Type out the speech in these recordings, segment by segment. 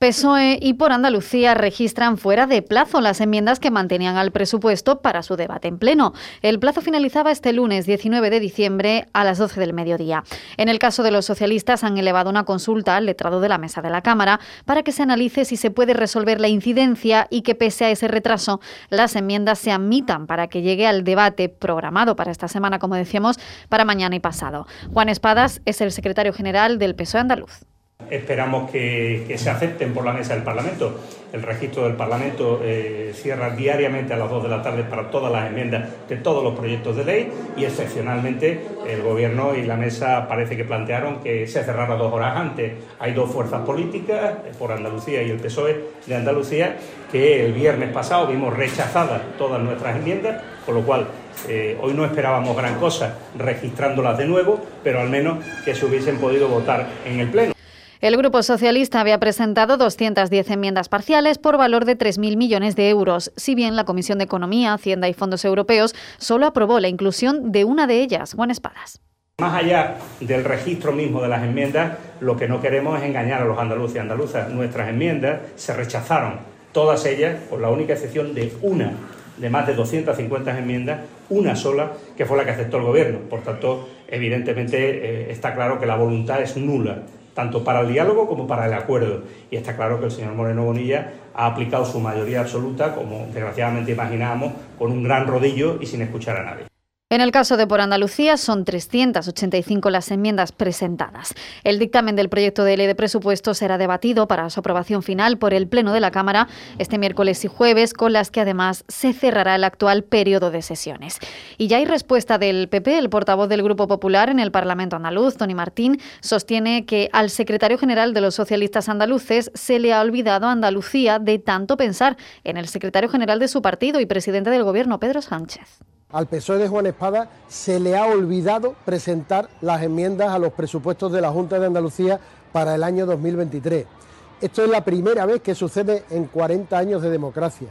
PSOE y por Andalucía registran fuera de plazo las enmiendas que mantenían al presupuesto para su debate en pleno. El plazo finalizaba este lunes 19 de diciembre a las 12 del mediodía. En el caso de los socialistas han elevado una consulta al letrado de la mesa de la Cámara para que se analice si se puede resolver la incidencia y que pese a ese retraso las enmiendas se admitan para que llegue al debate programado para esta semana, como decíamos, para mañana y pasado. Juan Espadas es el secretario general del PSOE andaluz esperamos que, se acepten por la mesa del Parlamento. El registro del Parlamento eh, cierra diariamente a las 2 de la tarde para todas las enmiendas de todos los proyectos de ley y excepcionalmente el Gobierno y la mesa parece que plantearon que se cerrara dos horas antes. Hay dos fuerzas políticas, eh, por Andalucía y el PSOE de Andalucía, que el viernes pasado vimos rechazadas todas nuestras enmiendas, con lo cual eh, hoy no esperábamos gran cosa registrándolas de nuevo, pero al menos que se hubiesen podido votar en el Pleno. El Grupo Socialista había presentado 210 enmiendas parciales por valor de 3.000 millones de euros, si bien la Comisión de Economía, Hacienda y Fondos Europeos solo aprobó la inclusión de una de ellas, Juan Espadas. Más allá del registro mismo de las enmiendas, lo que no queremos es engañar a los andaluces y andaluzas. Nuestras enmiendas se rechazaron, todas ellas, con la única excepción de una de más de 250 enmiendas, una sola que fue la que aceptó el Gobierno. Por tanto, evidentemente eh, está claro que la voluntad es nula tanto para el diálogo como para el acuerdo. Y está claro que el señor Moreno Bonilla ha aplicado su mayoría absoluta, como desgraciadamente imaginábamos, con un gran rodillo y sin escuchar a nadie. En el caso de Por Andalucía son 385 las enmiendas presentadas. El dictamen del proyecto de ley de presupuestos será debatido para su aprobación final por el Pleno de la Cámara este miércoles y jueves, con las que además se cerrará el actual periodo de sesiones. Y ya hay respuesta del PP. El portavoz del Grupo Popular en el Parlamento andaluz, Tony Martín, sostiene que al secretario general de los socialistas andaluces se le ha olvidado a Andalucía de tanto pensar en el secretario general de su partido y presidente del Gobierno, Pedro Sánchez. Al PSOE de Juan Espada se le ha olvidado presentar las enmiendas a los presupuestos de la Junta de Andalucía para el año 2023. Esto es la primera vez que sucede en 40 años de democracia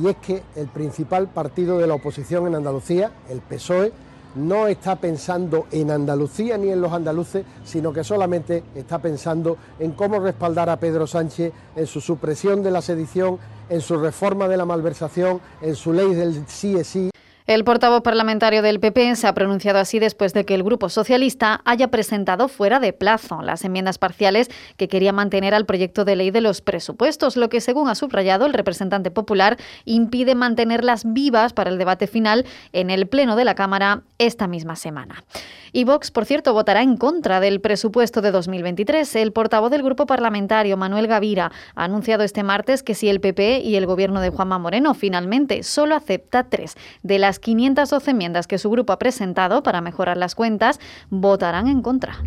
y es que el principal partido de la oposición en Andalucía, el PSOE, no está pensando en Andalucía ni en los andaluces, sino que solamente está pensando en cómo respaldar a Pedro Sánchez en su supresión de la sedición, en su reforma de la malversación, en su ley del sí es sí. El portavoz parlamentario del PP se ha pronunciado así después de que el Grupo Socialista haya presentado fuera de plazo las enmiendas parciales que quería mantener al proyecto de ley de los presupuestos, lo que, según ha subrayado el representante popular, impide mantenerlas vivas para el debate final en el Pleno de la Cámara esta misma semana. Y Vox, por cierto, votará en contra del presupuesto de 2023. El portavoz del grupo parlamentario, Manuel Gavira, ha anunciado este martes que si el PP y el gobierno de Juanma Moreno finalmente solo acepta tres de las 512 enmiendas que su grupo ha presentado para mejorar las cuentas, votarán en contra.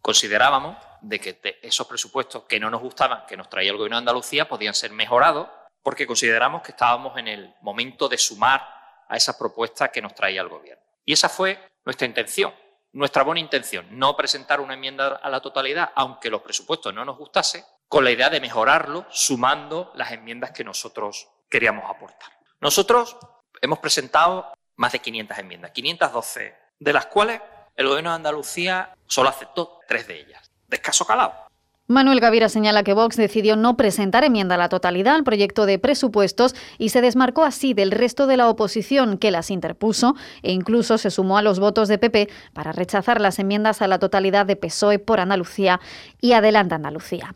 Considerábamos de que esos presupuestos que no nos gustaban, que nos traía el gobierno de Andalucía, podían ser mejorados porque consideramos que estábamos en el momento de sumar a esas propuestas que nos traía el gobierno. Y esa fue nuestra intención nuestra buena intención, no presentar una enmienda a la totalidad, aunque los presupuestos no nos gustase, con la idea de mejorarlo sumando las enmiendas que nosotros queríamos aportar. Nosotros hemos presentado más de 500 enmiendas, 512, de las cuales el gobierno de Andalucía solo aceptó tres de ellas, de escaso calado. Manuel Gavira señala que Vox decidió no presentar enmienda a la totalidad al proyecto de presupuestos y se desmarcó así del resto de la oposición que las interpuso e incluso se sumó a los votos de PP para rechazar las enmiendas a la totalidad de PSOE por Andalucía y Adelante Andalucía.